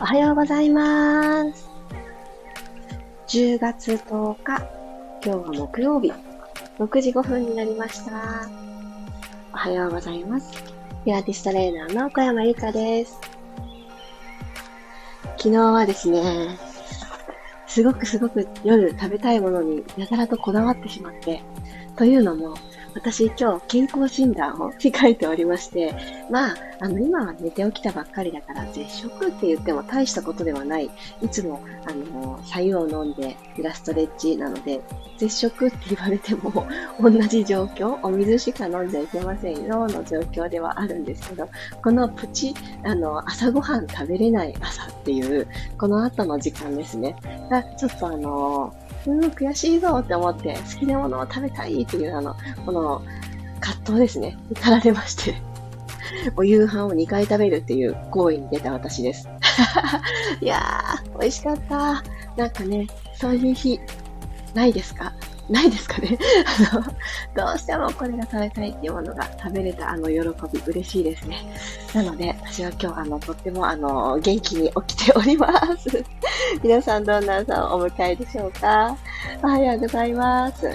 おはようございます。10月10日、今日は木曜日、6時5分になりました。おはようございます。ピラティストレーナーの小山由かです。昨日はですね、すごくすごく夜食べたいものにやたらとこだわってしまって、というのも、私今日健康診断を控えておりまして、まあ、あの、今は寝て起きたばっかりだから、絶食って言っても大したことではない。いつも、あの、白湯を飲んで、ピラストレッチなので、絶食って言われても、同じ状況、お水しか飲んじゃいけませんよ、の状況ではあるんですけど、このプチ、あの、朝ごはん食べれない朝っていう、この後の時間ですね。が、ちょっとあの、うん、悔しいぞって思って、好きなものを食べたいっていう、あの、この、葛藤ですね。かられまして。お夕飯を2回食べるっていう行為に出た私です。いやー、美味しかった。なんかね、そういう日、ないですか？ないですかね あの、どうしてもこれが食べたいっていうものが食べれたあの喜び、嬉しいですね。なので、私は今日あの、とってもあの、元気に起きております。皆さんどんな朝をお迎えでしょうかおはようございます。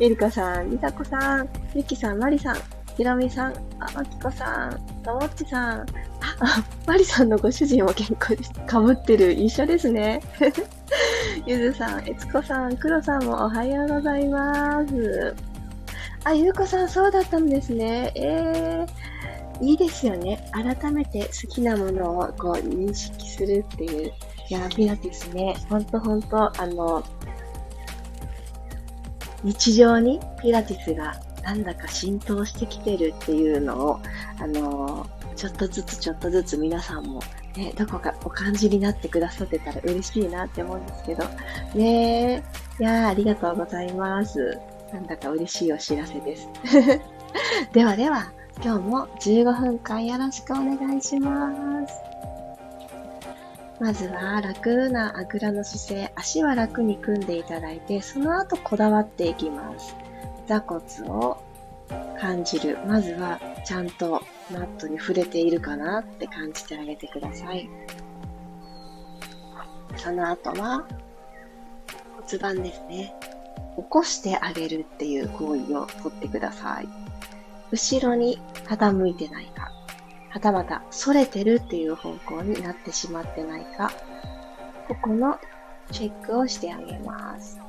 ゆりかさん、りさこさん、ゆきさん、まりさん、ひろみさん、あまきこさん、ともっちさん、あ、まりさんのご主人も結構かぶってる。一緒ですね。ゆずさん、えつこさん、くろさんもおはようございます。あ、ゆうこさん、そうだったんですね。えー、いいですよね。改めて好きなものをこう認識するっていう。いや、ピラティスね。ほんとほんと、あの、日常にピラティスがなんだか浸透してきてるっていうのを、あのちょっとずつちょっとずつ皆さんも、ね、どこかお感じになってくださってたら嬉しいなって思うんですけど、ねいや、ありがとうございます。なんだか嬉しいお知らせです。ではでは、今日も15分間よろしくお願いします。まずは楽なあぐらの姿勢、足は楽に組んでいただいて、その後こだわっていきます。座骨を感じる。まずはちゃんとマットに触れているかなって感じてあげてください。その後は骨盤ですね。起こしてあげるっていう行為をとってください。後ろに傾いてないか。はたまた、反れてるっていう方向になってしまってないか、ここのチェックをしてあげます。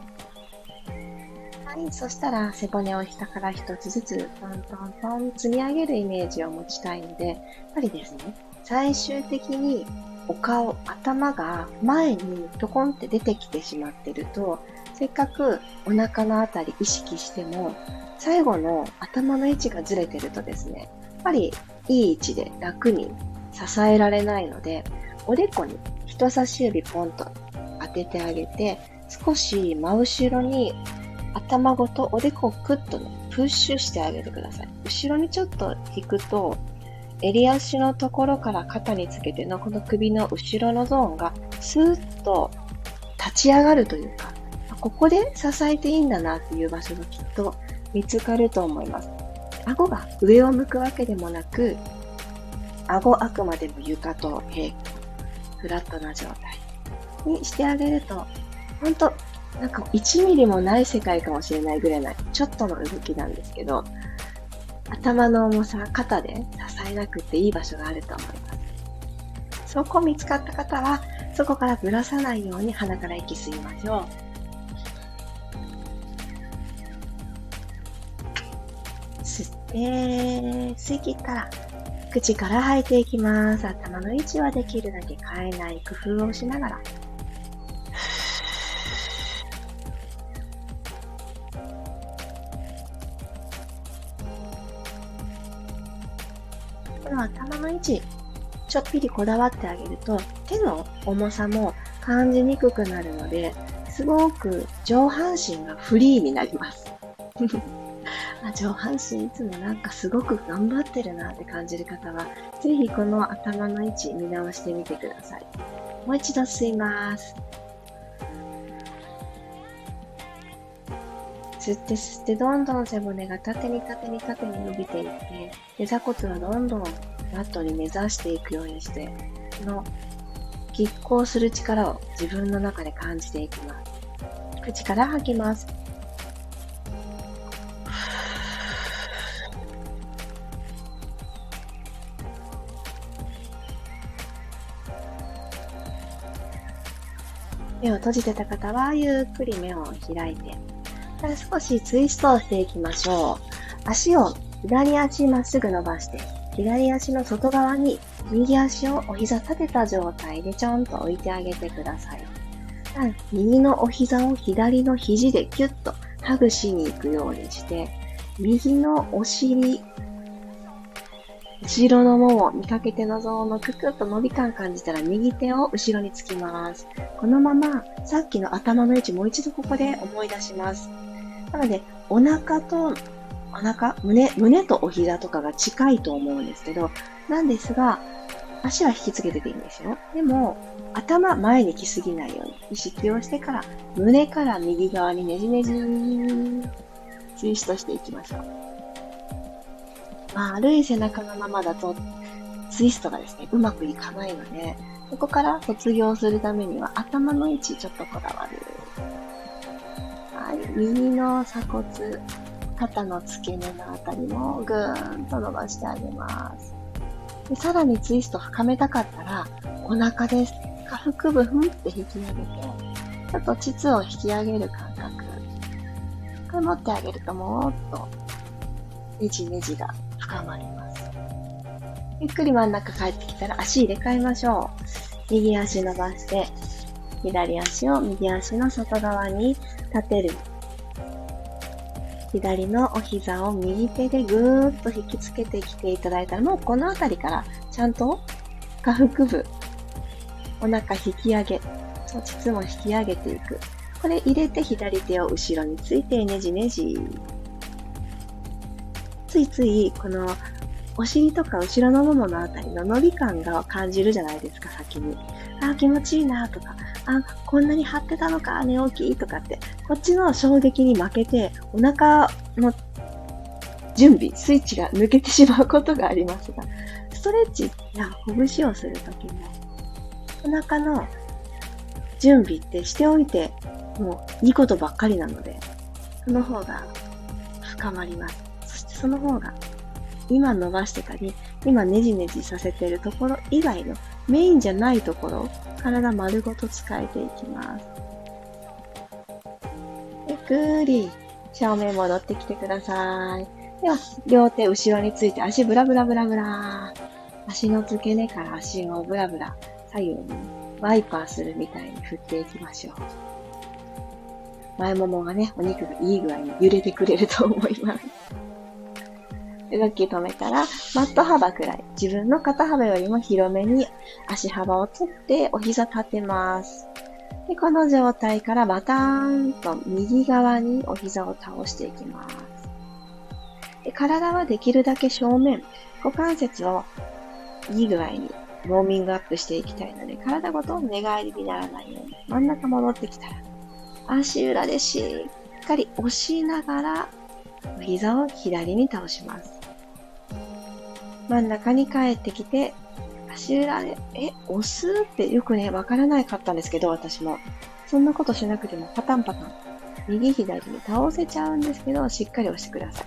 はい、そしたら背骨を下から一つずつトントントン積み上げるイメージを持ちたいので、やっぱりですね、最終的にお顔、頭が前にトコンって出てきてしまってると、せっかくお腹のあたり意識しても、最後の頭の位置がずれてるとですね、やっぱりいい位置で楽に支えられないので、おでこに人差し指ポンと当ててあげて、少し真後ろに頭ごとおでこをクッとね、プッシュしてあげてください。後ろにちょっと引くと、襟足のところから肩につけてのこの首の後ろのゾーンがスーッと立ち上がるというか、ここで支えていいんだなっていう場所がきっと見つかると思います。顎が上を向くわけでもなく、顎あくまでも床と平行、フラットな状態にしてあげると、ほんと、なんか1ミリもない世界かもしれないぐらいな、ちょっとの動きなんですけど、頭の重さ、肩で支えなくていい場所があると思います。そこ見つかった方は、そこからぶらさないように鼻から息吸いましょう。えー、吸い切ったら、口から吐いていきます。頭の位置はできるだけ変えない工夫をしながら。の頭の位置、ちょっぴりこだわってあげると、手の重さも感じにくくなるので、すごく上半身がフリーになります。上半身いつもなんかすごく頑張ってるなって感じる方は、ぜひこの頭の位置見直してみてください。もう一度吸います。吸って吸ってどんどん背骨が縦に縦に縦に伸びていって、座骨はどんどんマットに目指していくようにして、の拮抗する力を自分の中で感じていきます。口から吐きます。目を閉じてた方は、ゆっくり目を開いて、少しツイストをしていきましょう。足を左足まっすぐ伸ばして、左足の外側に右足をお膝立てた状態でちょんと置いてあげてください。右のお膝を左の肘でキュッとハグしに行くようにして、右のお尻、後ろのもも、見かけてのゾーンのククッと伸び感感じたら右手を後ろにつきます。このままさっきの頭の位置もう一度ここで思い出します。なので、お腹と、お腹胸、胸とお膝とかが近いと思うんですけど、なんですが、足は引きつけてていいんですよ。でも、頭前に来すぎないように意識をしてから、胸から右側にねじねじツイストしていきましょう。丸い背中のままだと、ツイストがですね、うまくいかないので、ここから卒業するためには頭の位置ちょっとこだわる。はい、右の鎖骨、肩の付け根のあたりもぐーんと伸ばしてあげます。でさらにツイスト深めたかったら、お腹です。下腹部ふんって引き上げて、ちょっと膣を引き上げる感覚。これ持ってあげるともっと、ねじねじが深まります。ゆっくり真ん中帰ってきたら足入れ替えましょう。右足伸ばして、左足を右足の外側に立てる。左のお膝を右手でぐーっと引きつけてきていただいたら、もうこの辺りからちゃんと下腹部、お腹引き上げ、そ膣も引き上げていく。これ入れて左手を後ろについてねじねじ。ついついこのお尻とか後ろのもものあたりの伸び感が感じるじゃないですか、先に。ああ、気持ちいいなとか、あ、こんなに張ってたのか、寝起きとかって、こっちの衝撃に負けて、お腹の準備、スイッチが抜けてしまうことがありますが、ストレッチや拳をするときも、お腹の準備ってしておいて、もういいことばっかりなので、その方が深まります。そしてその方が、今伸ばしてたり、今ネジネジさせてるところ以外のメインじゃないところ、体丸ごと使えていきます。ゆっくり正面戻ってきてください。では、両手後ろについて足ブラブラブラブラ。足の付け根から足をブラブラ左右にワイパーするみたいに振っていきましょう。前ももがね、お肉がいい具合に揺れてくれると思います。動き止めたら、マット幅くらい、自分の肩幅よりも広めに足幅を取ってお膝立てます。でこの状態からバターンと右側にお膝を倒していきます。で体はできるだけ正面、股関節をいい具合にウォーミングアップしていきたいので、体ごと寝返りにならないように、真ん中戻ってきたら、足裏でしっかり押しながら、お膝を左に倒します。真ん中に帰ってきて、足裏で、え、押すってよくね、わからないかったんですけど、私も。そんなことしなくてもパタンパタン、右左に倒せちゃうんですけど、しっかり押してください。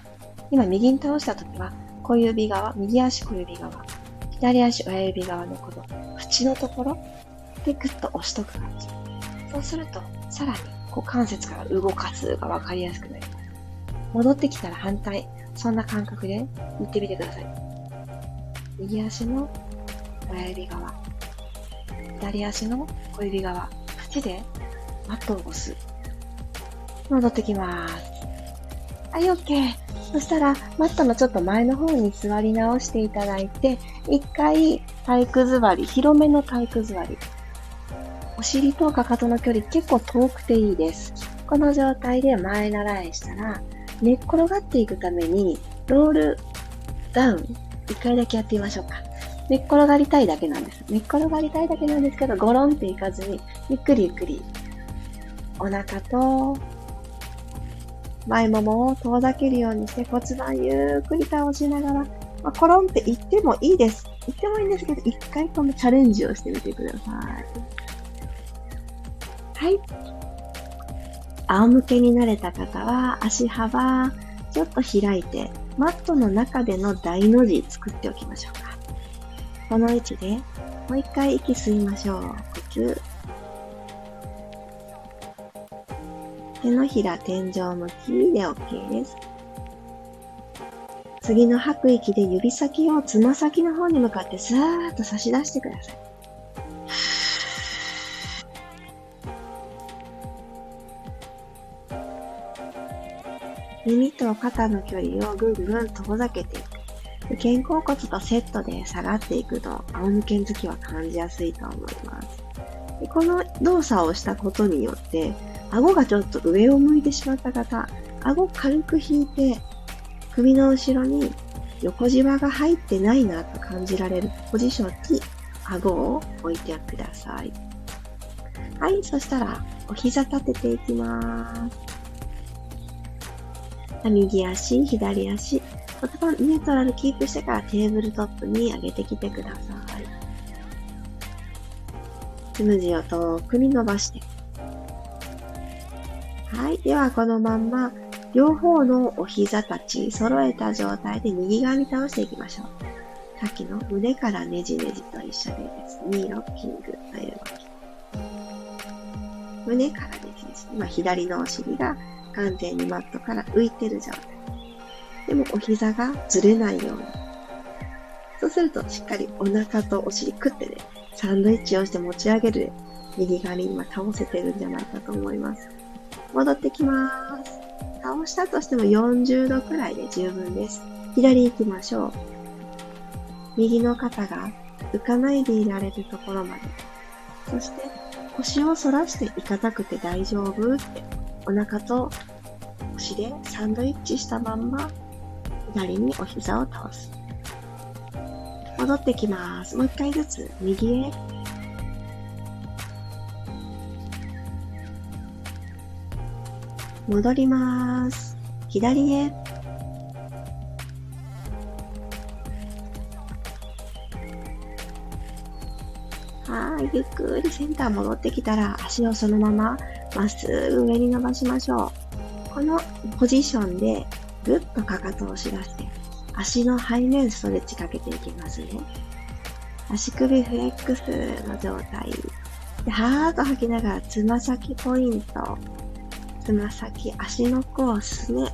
今、右に倒した時は、小指側、右足小指側、左足親指側のこの縁のところでグッと押しとく感じ。そうすると、さらに股関節から動かすがわかりやすくなります。戻ってきたら反対、そんな感覚で行ってみてください。右足の親指側、左足の小指側、口でマットを押す。戻ってきます。はい、OK。そしたら、マットのちょっと前の方に座り直していただいて、一回体育座り、広めの体育座り。お尻とかかとの距離結構遠くていいです。この状態で前習いしたら、寝っ転がっていくために、ロールダウン一回だけやってみましょうか。寝っ転がりたいだけなんです。寝っ転がりたいだけなんですけど、ゴロンっていかずに、ゆっくりゆっくり、お腹と、前ももを遠ざけるようにして骨盤ゆっくり倒しながら、まあ、コロンって言ってもいいです。言ってもいいんですけど、一回このチャレンジをしてみてください。はい。仰向けになれた方は、足幅、ちょっと開いて、マットの中での大の字作っておきましょうか。この位置で、もう一回息吸いましょう。呼吸。手のひら天井向きで OK です。次の吐く息で指先をつま先の方に向かってスーッと差し出してください。耳と肩の距離をぐんぐん遠ざけていく。肩甲骨とセットで下がっていくと、仰向けの時は感じやすいと思います。でこの動作をしたことによって、顎がちょっと上を向いてしまった方、顎軽く引いて、首の後ろに横じわが入ってないなと感じられるポジションに顎を置いてください。はい、そしたらお膝立てていきます。右足、左足、骨盤ニュートラルキープしてからテーブルトップに上げてきてください。つむじを遠くに伸ばして。はい。では、このまんま、両方のお膝たち揃えた状態で右側に倒していきましょう。さっきの胸からねじねじと一緒でですね、ロッキングという動き。胸からねじねじ。今、左のお尻が完全にマットから浮いてる状態。でもお膝がずれないように。そうするとしっかりお腹とお尻くってね、サンドイッチをして持ち上げる右側に今倒せてるんじゃないかと思います。戻ってきます。倒したとしても40度くらいで十分です。左行きましょう。右の肩が浮かないでいられるところまで。そして腰を反らしていかなくて大丈夫ってお腹と腰でサンドイッチしたまんま左にお膝を倒す。戻ってきます。もう一回ずつ右へ。戻ります。左へ。はい、ゆっくりセンター戻ってきたら足をそのまままっすぐ上に伸ばしましょう。このポジションでぐっとかかとを押し出して、足の背面ストレッチかけていきますね。足首フレックスの状態。で、はーっと吐きながら、つま先ポイント。つま先、足の甲をすね、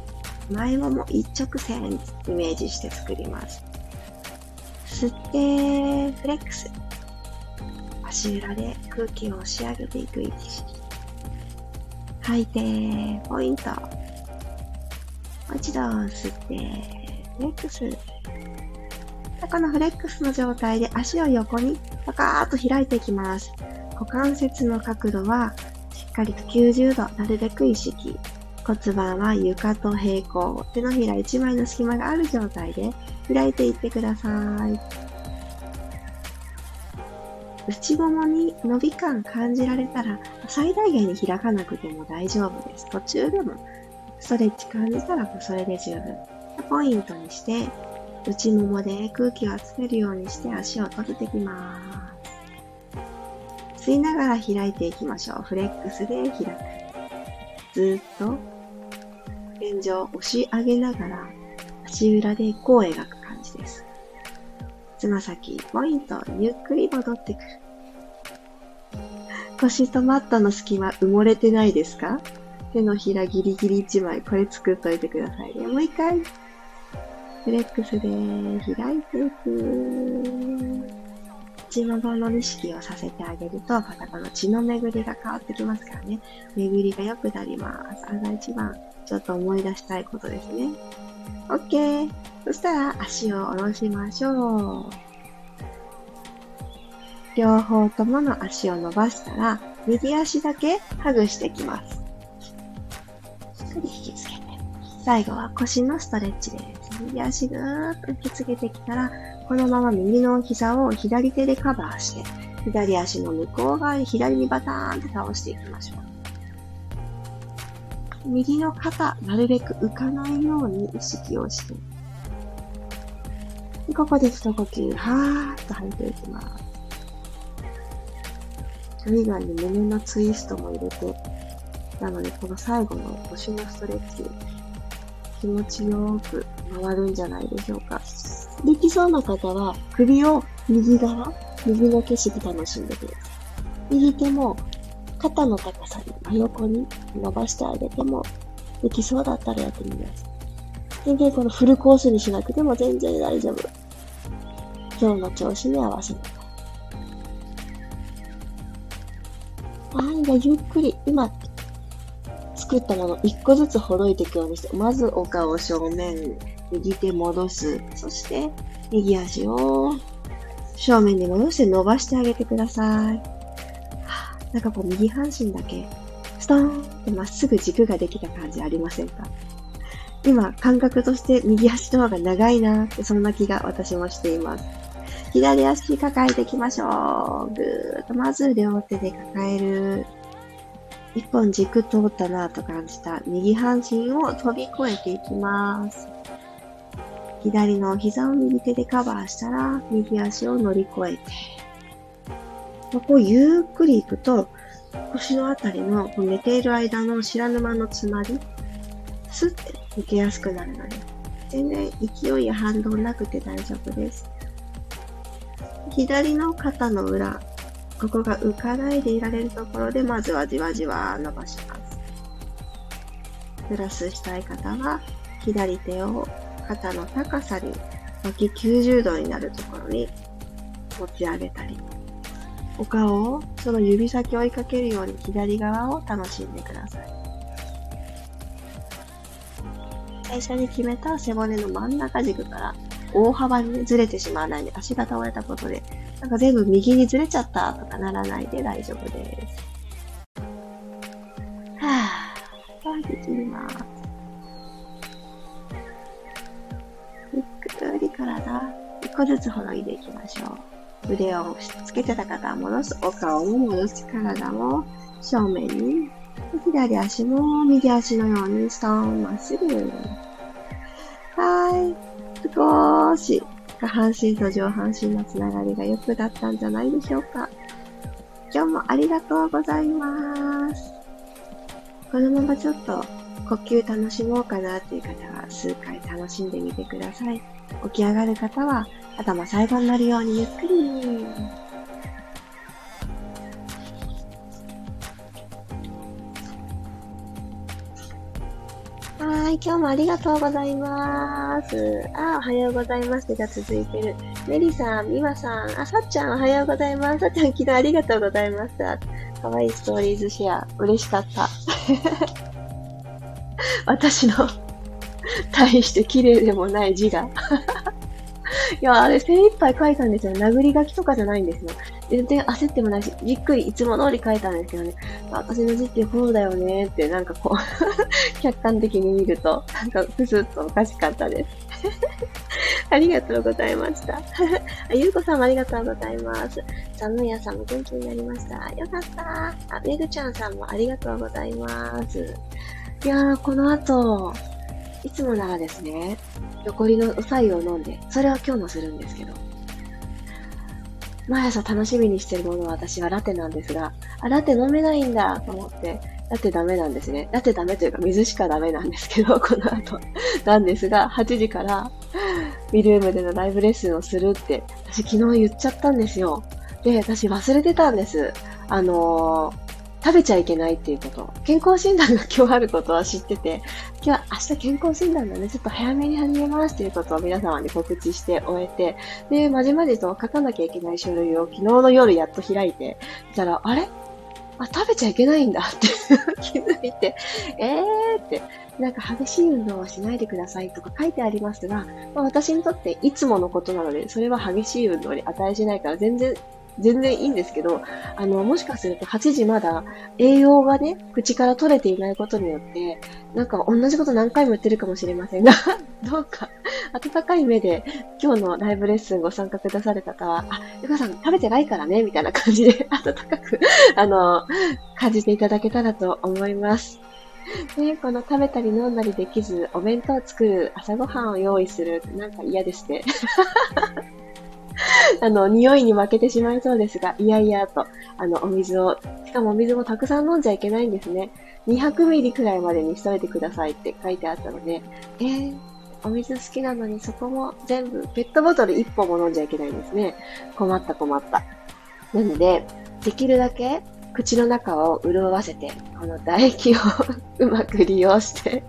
前もも一直線イメージして作ります。吸って、フレックス。足裏で空気を押し上げていく意識。吐いて、ポイント。もう一度吸って、フレックス。このフレックスの状態で足を横にパカーッと開いていきます。股関節の角度はしっかりと90度、なるべく意識。骨盤は床と平行。手のひら1枚の隙間がある状態で開いていってください。内ももに伸び感感じられたら、最大限に開かなくても大丈夫です。途中でもストレッチ感じたらそれで十分。ポイントにして、内ももで空気を集めるようにして足を閉じていきます。吸いながら開いていきましょう。フレックスで開く。ずっと天井を押し上げながら足裏で弧を描く。つま先、ポイント、ゆっくり戻ってくる。腰とマットの隙間埋もれてないですか？手のひらギリギリ1枚、これ作っといてくださいね。もう一回。フレックスで開いていく。内ももの意識をさせてあげると、またこの血の巡りが変わってきますからね。巡りが良くなります。あが一番ちょっと思い出したいことですね。OK! そしたら足を下ろしましょう。両方ともの足を伸ばしたら、右足だけハグしていきます。しっかり引きつけて。最後は腰のストレッチです。右足ぐーっと引きつけてきたら、このまま右の膝を左手でカバーして、左足の向こう側に左にバターンって倒していきましょう。右の肩、なるべく浮かないように意識をして。ここで一呼吸、はーっと吐い。てい。きます。それ以外に胸のツイストも入れて、なのでこの最後の腰のストレッチ、気持ちよく回るんじゃない。でしょうか。できそうな方は首を右側、右の景色楽しんでください。右手も肩の高さに真横に伸ばしてあげても、できそうだったらやってみます。全然このフルコースにしなくても全然大丈夫。今日の調子に合わせて。はい、じゃあゆっくり、今、作ったもの一個ずつほどいていくようにして、まずお顔正面、右手戻す。そして、右足を正面に戻して伸ばしてあげてください。なんかこう右半身だけ、ストーンってまっすぐ軸ができた感じありませんか？今、感覚として右足の方が長いなって、そんな気が私もしています。左足抱えていきましょう。ぐーっと、まず両手で抱える。一本軸通ったなと感じた右半身を飛び越えていきます。左の膝を右手でカバーしたら、右足を乗り越えて、こうゆっくり行くと、腰のあたりの寝ている間の知らぬ間の詰まり、スッて抜けやすくなるので、全然勢いや反動なくて大丈夫です。左の肩の裏、ここが浮かないでいられるところで、まずはじわじわ伸ばします。プラスしたい方は、左手を肩の高さに、脇90度になるところに持ち上げたり、お顔をその指先を追いかけるように左側を楽しんでください。最初に決めた背骨の真ん中軸から大幅に、ね、ずれてしまわないで足が倒れたことで、なんか全部右にずれちゃったとかならないで大丈夫です。はぁ、吐き切ります。ゆっくり体、一個ずつほどいていきましょう。腕をしつけてた方は戻す。お顔も戻す。体も正面に。左足も右足のようにストーンまっすぐ。はい。少し下半身と上半身のつながりが良くなったんじゃないでしょうか。今日もありがとうございます。このままちょっと呼吸楽しもうかなっていう方は数回楽しんでみてください。起き上がる方は頭最後になるようにゆっくり。はい、今日もありがとうございます。あ、おはようございますが続いてる。メリさん、ミワさん、あ、さっちゃん、おはようございます。さっちゃん、昨日ありがとうございました。かわいいストーリーズシェア、嬉しかった。私の大して綺麗でもない字がいや、あれ精一杯書いたんですよ。殴り書きとかじゃないんですよ。全然焦ってもないし、じっくりいつも通り書いたんですけどね。私の字ってこうだよねって、なんかこう 客観的に見ると、なんかふすっとおかしかったです。ありがとうございました。ゆうこさんもありがとうございます。寒い朝も元気になりました。よかった。あ、めぐちゃんさんもありがとうございます。いやー、この後、いつもならですね、残りのおさゆを飲んで、それは今日もするんですけど、毎朝楽しみにしてるものは私はラテなんですが、あ、ラテ飲めないんだと思って、ラテダメなんですね。ラテダメというか水しかダメなんですけど、この後。なんですが、8時からミルームでのライブレッスンをするって、私昨日言っちゃったんですよ。で、私忘れてたんです。あのー、食べちゃいけないっていうこと。健康診断が今日あることは知ってて、今日は明日健康診断なんでちょっと早めに始めますっていうことを皆様に告知して終えて、で、まじまじと書かなきゃいけない書類を昨日の夜やっと開いて、たら、あれ？あ、食べちゃいけないんだって。気づいて、えーって、なんか激しい運動はしないでくださいとか書いてありますが、まあ、私にとっていつものことなので、それは激しい運動に値しないから全然全然いいんですけど、あの、もしかすると8時まだ栄養がね、口から取れていないことによって、なんか同じこと何回も言ってるかもしれませんが、どうか、温かい目で今日のライブレッスンご参加くださる方は、あ、ゆかさん食べてないからね、みたいな感じで温かく、あの、感じていただけたらと思います。ね、この食べたり飲んだりできず、お弁当を作る、朝ごはんを用意する、なんか嫌ですね。あの、匂いに負けてしまいそうですが、いやいやと、あの、お水を、しかもお水もたくさん飲んじゃいけないんですね。200ミリくらいまでにしといてくださいって書いてあったので、えー、お水好きなのにそこも全部、ペットボトル1本も飲んじゃいけないんですね。困った困った。なので、できるだけ口の中を潤わせて、この唾液を うまく利用して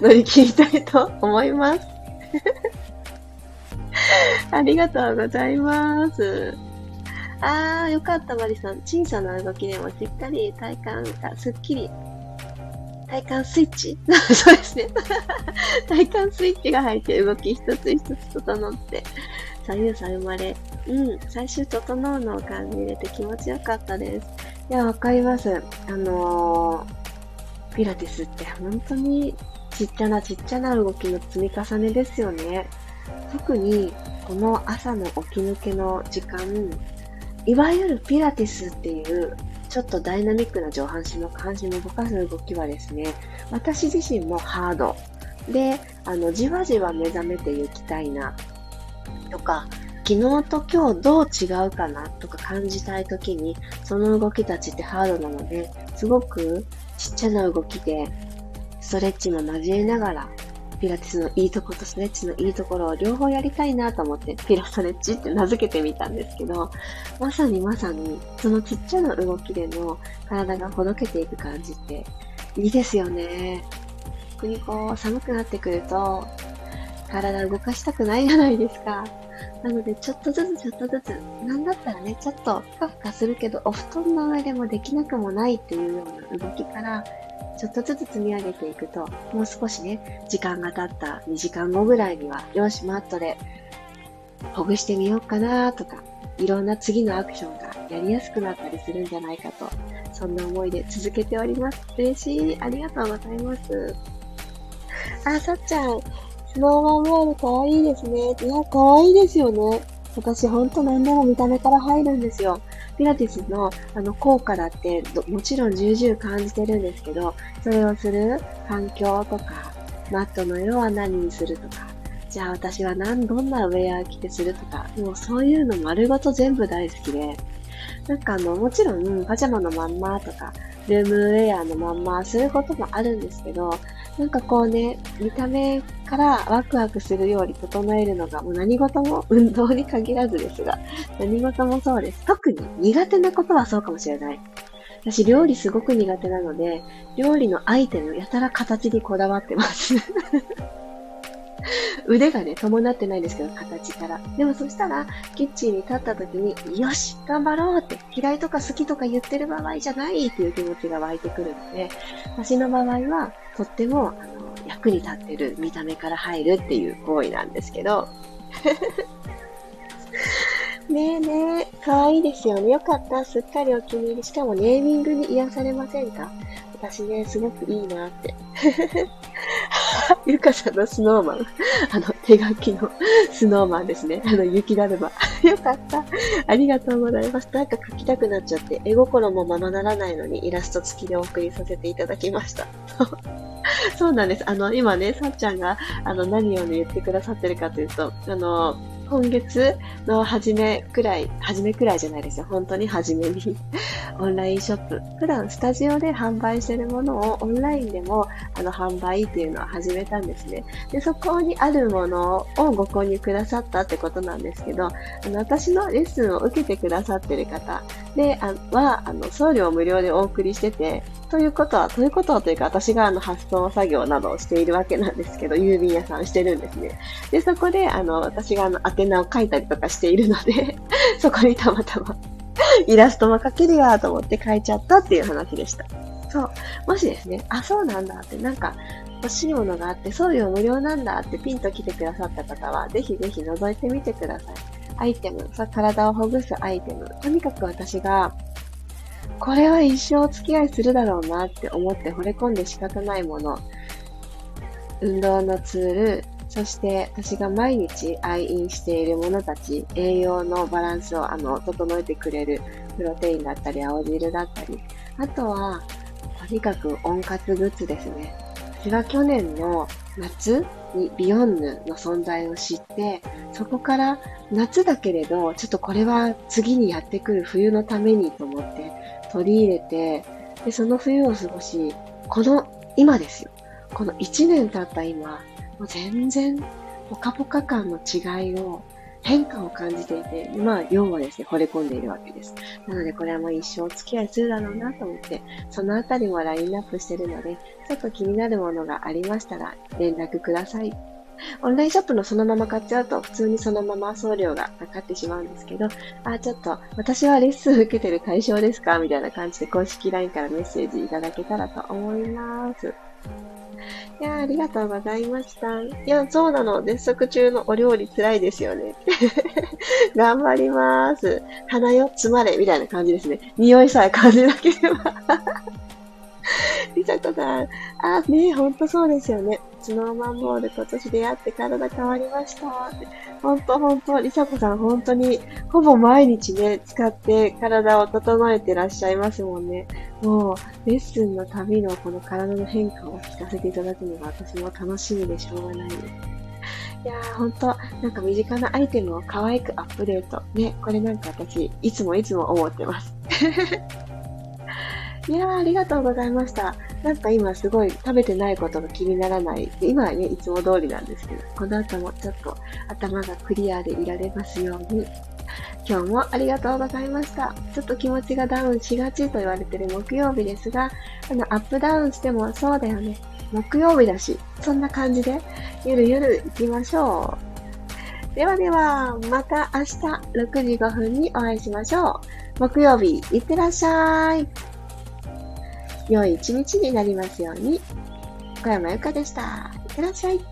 乗り切りたいと思います ありがとうございます。あー、よかった、マリさん。小さな動きでもしっかり体幹がすっきり。体幹スイッチ？そうですね。体幹スイッチが入って動き一つ一つ整って、左右差生まれ。うん、最終整うのを感じれて気持ちよかったです。いや、わかります。あのー、ピラティスって本当にちっちゃなちっちゃな動きの積み重ねですよね。特にこの朝の起き抜けの時間、いわゆるピラティスっていうちょっとダイナミックな上半身の下半身を動かす動きはですね、私自身もハード。で、あの、じわじわ目覚めていきたいなとか、昨日と今日どう違うかなとか感じたい時に、その動きたちってハードなので、すごくちっちゃな動きで、ストレッチも交えながらピラティスのいいとことストレッチのいいところを両方やりたいなと思ってピラストレッチって名付けてみたんですけど、まさにまさにそのちっちゃな動きでの体がほどけていく感じっていいですよね。特にこう寒くなってくると体動かしたくないじゃないですか。なので、ちょっとずつちょっとずつ、なんだったらね、ちょっとふかふかするけど、お布団の上でもできなくもないっていうような動きから、ちょっとずつ積み上げていくと、もう少しね、時間が経った2時間後ぐらいには、よし、マットでほぐしてみようかなとか、いろんな次のアクションがやりやすくなったりするんじゃないかと、そんな思いで続けております。嬉しい。ありがとうございます。あ、さっちゃん、スノーマンボールかわいいですね。いや、かわいいですよね。私ほんと何でも見た目から入るんですよ。ピラティスのあの効果だってもちろん重々感じてるんですけど、それをする環境とか、マットの色は何にするとか、じゃあ私は何、どんなウェア着てするとか、もうそういうの丸ごと全部大好きで、なんかあの、もちろんパジャマのまんまとか、ルームウェアのまんますることもあるんですけど、なんかこうね、見た目からワクワクするように整えるのが、もう何事も 運動に限らずですが、何事もそうです。特に苦手なことはそうかもしれない。私、料理すごく苦手なので、料理のアイテム、やたら形にこだわってます。腕がね、伴ってないんですけど、形から。でもそしたら、キッチンに立った時に、よし頑張ろうって、嫌いとか好きとか言ってる場合じゃないっていう気持ちが湧いてくるので、私の場合は、とっても、あの、役に立ってる見た目から入るっていう行為なんですけど、ねえねえ、かわいいですよね。よかった。すっかりお気に入り。しかもネーミングに癒されませんか？私ね、すごくいいなって。ゆかさんのスノーマン。あの、手書きのスノーマンですね。あの、雪だるま。よかった。ありがとうございます。なんか書きたくなっちゃって、絵心もままならないのにイラスト付きでお送りさせていただきました。そうなんです。あの、今ね、さっちゃんが、あの、何をね、言ってくださってるかというと、あの、今月の初めくらい、初めくらいじゃないですよ。本当に初めに オンラインショップ。普段スタジオで販売してるものをオンラインでもあの販売っていうのを始めたんですね。で、そこにあるものをご購入くださったってことなんですけど、あの私のレッスンを受けてくださってる方で、あは、あの、送料無料でお送りしてて、ということは、ということはというか、私があの発送作業などをしているわけなんですけど、郵便屋さんしてるんですね。で、そこで、あの、私があの、宛名を書いたりとかしているので そこにたまたまイラストも描けるやと思って書いちゃったっていう話でした。そう。もしですね、あ、そうなんだって、なんか、欲しいものがあって、送料無料なんだってピンと来てくださった方は、ぜひぜひ覗いてみてください。アイテム、さ、体をほぐすアイテム。とにかく私が、これは一生お付き合いするだろうなって思って惚れ込んで仕方ないもの。運動のツール、そして私が毎日愛飲しているものたち、栄養のバランスをあの整えてくれるプロテインだったり、青汁だったり、あとは、とにかく温活グッズですね。私は去年の夏にビヨンヌの存在を知って、そこから夏だけれど、ちょっとこれは次にやってくる冬のためにと思って取り入れて、で、その冬を過ごし、この今ですよ。この1年経った今、もう全然ポカポカ感の違いを変化を感じていて、まあ、要はですね、惚れ込んでいるわけです。なので、これはもう一生お付き合いするだろうなと思って、そのあたりもラインナップしてるので、ちょっと気になるものがありましたら、連絡ください。オンラインショップのそのまま買っちゃうと、普通にそのまま送料がかかってしまうんですけど、あ、ちょっと、私はレッスン受けてる対象ですかみたいな感じで公式 LINE からメッセージいただけたらと思います。いやありがとうございました。いや、そうなの。絶食中のお料理辛いですよね。頑張ります。鼻よ、詰まれ、みたいな感じですね。匂いさえ感じなければ。リサコさん、あ、ねほんとそうですよね。スノーマンボール今年出会って体変わりました。ほんとほんと、リサコさん本当に、ほぼ毎日ね、使って体を整えてらっしゃいますもんね。もう、レッスンの旅のこの体の変化を聞かせていただくのが私も楽しみでしょうがないです。いやー、ほんと、なんか身近なアイテムを可愛くアップデート。ね、これなんか私、いつもいつも思ってます。いやー、ありがとうございました。なんか今すごい食べてないことが気にならない。今はね、いつも通りなんですけど、この後もちょっと頭がクリアでいられますように。今日もありがとうございました。ちょっと気持ちがダウンしがちと言われてる木曜日ですが、あの、アップダウンしてもそうだよね。木曜日だし、そんな感じで、ゆるゆる行きましょう。ではでは、また明日6時5分にお会いしましょう。木曜日、いってらっしゃい。良い一日になりますように。小山由かでした。いってらっしゃい。